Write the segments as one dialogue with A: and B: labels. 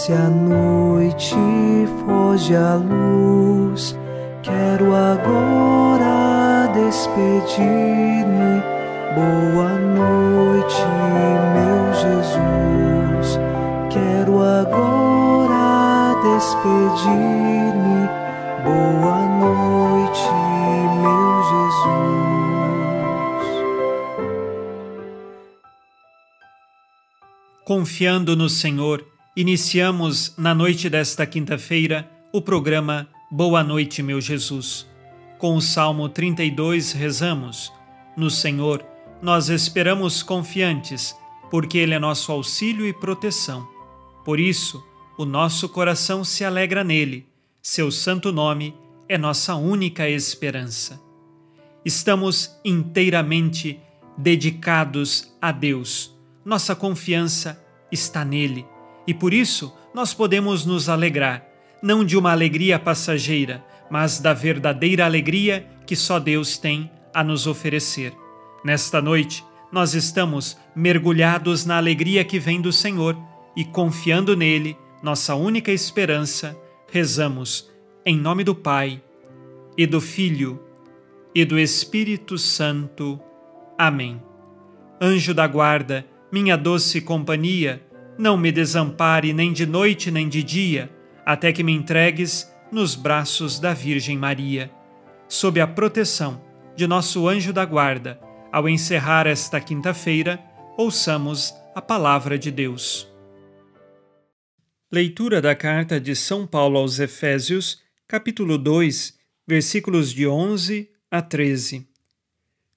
A: Desce a noite, foge a luz. Quero agora despedir-me. Boa noite, meu Jesus. Quero agora despedir-me. Boa noite, meu Jesus.
B: Confiando no Senhor, iniciamos na noite desta quinta-feira o programa Boa Noite, meu Jesus. Com o Salmo 32 rezamos: No Senhor nós esperamos confiantes, porque Ele é nosso auxílio e proteção. Por isso, o nosso coração se alegra nele, seu santo nome é nossa única esperança. Estamos inteiramente dedicados a Deus. Nossa confiança está nele e por isso nós podemos nos alegrar, não de uma alegria passageira, mas da verdadeira alegria que só Deus tem a nos oferecer. Nesta noite, nós estamos mergulhados na alegria que vem do Senhor e confiando nele, nossa única esperança, rezamos em nome do Pai e do Filho e do Espírito Santo. Amém. Anjo da guarda, minha doce companhia, não me desampare nem de noite nem de dia, até que me entregues nos braços da Virgem Maria. Sob a proteção de nosso anjo da guarda, ao encerrar esta quinta-feira, ouçamos a palavra de Deus. Leitura da carta de São Paulo aos Efésios, capítulo 2, versículos de 11 a 13.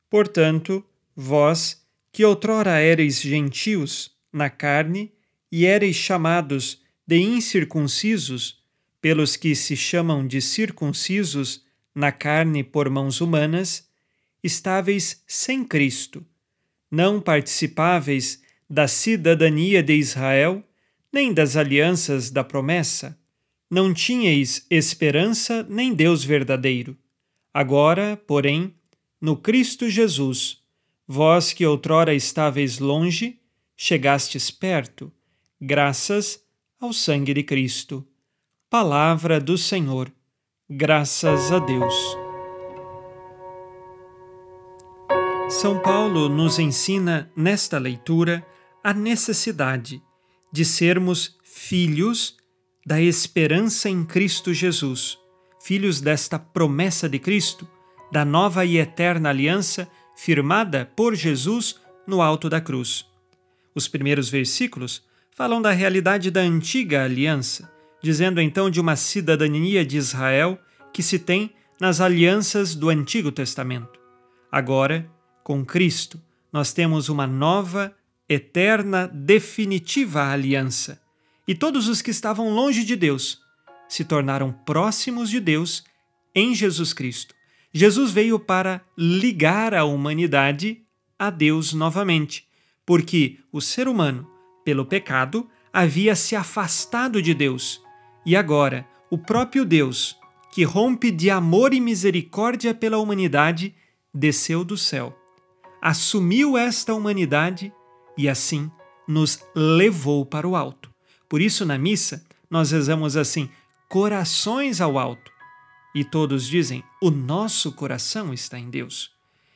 B: Portanto, vós, que outrora éreis gentios, na carne, e éreis chamados de incircuncisos, pelos que se chamam de circuncisos, na carne por mãos humanas, estáveis sem Cristo, não participáveis da cidadania de Israel, nem das alianças da promessa, não tinhais esperança nem Deus verdadeiro. Agora, porém, no Cristo Jesus, vós que outrora estáveis longe, chegastes perto graças ao sangue de Cristo. Palavra do Senhor. Graças a Deus. São Paulo nos ensina nesta leitura a necessidade de sermos filhos da esperança em Cristo Jesus, filhos desta promessa de Cristo, da nova e eterna aliança firmada por Jesus no alto da cruz. Os primeiros versículos falam da realidade da antiga aliança, dizendo então de uma cidadania de Israel que se tem nas alianças do Antigo Testamento. Agora, com Cristo, nós temos uma nova, eterna, definitiva aliança. E todos os que estavam longe de Deus se tornaram próximos de Deus em Jesus Cristo. Jesus veio para ligar a humanidade a Deus novamente, porque o ser humano pelo pecado, havia se afastado de Deus. E agora, o próprio Deus, que rompe de amor e misericórdia pela humanidade, desceu do céu, assumiu esta humanidade e assim nos levou para o alto. Por isso, na missa, nós rezamos assim: corações ao alto. E todos dizem: o nosso coração está em Deus.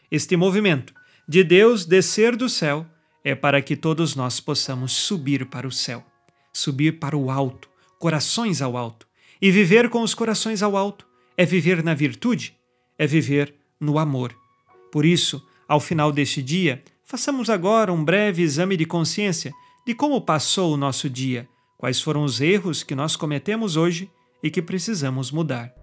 B: Este movimento de Deus descer do céu é para que todos nós possamos subir para o céu, subir para o alto, corações ao alto. E viver com os corações ao alto é viver na virtude, é viver no amor. Por isso, ao final deste dia, façamos agora um breve exame de consciência de como passou o nosso dia, quais foram os erros que nós cometemos hoje e que precisamos mudar.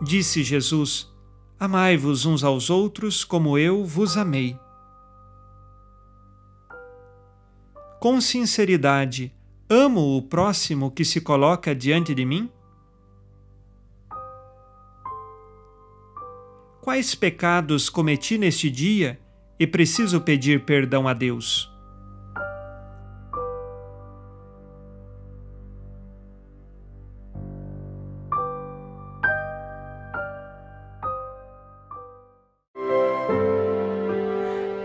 B: Disse Jesus: Amai-vos uns aos outros como eu vos amei. Com sinceridade, amo o próximo que se coloca diante de mim? Quais pecados cometi neste dia e preciso pedir perdão a Deus?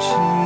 A: watching.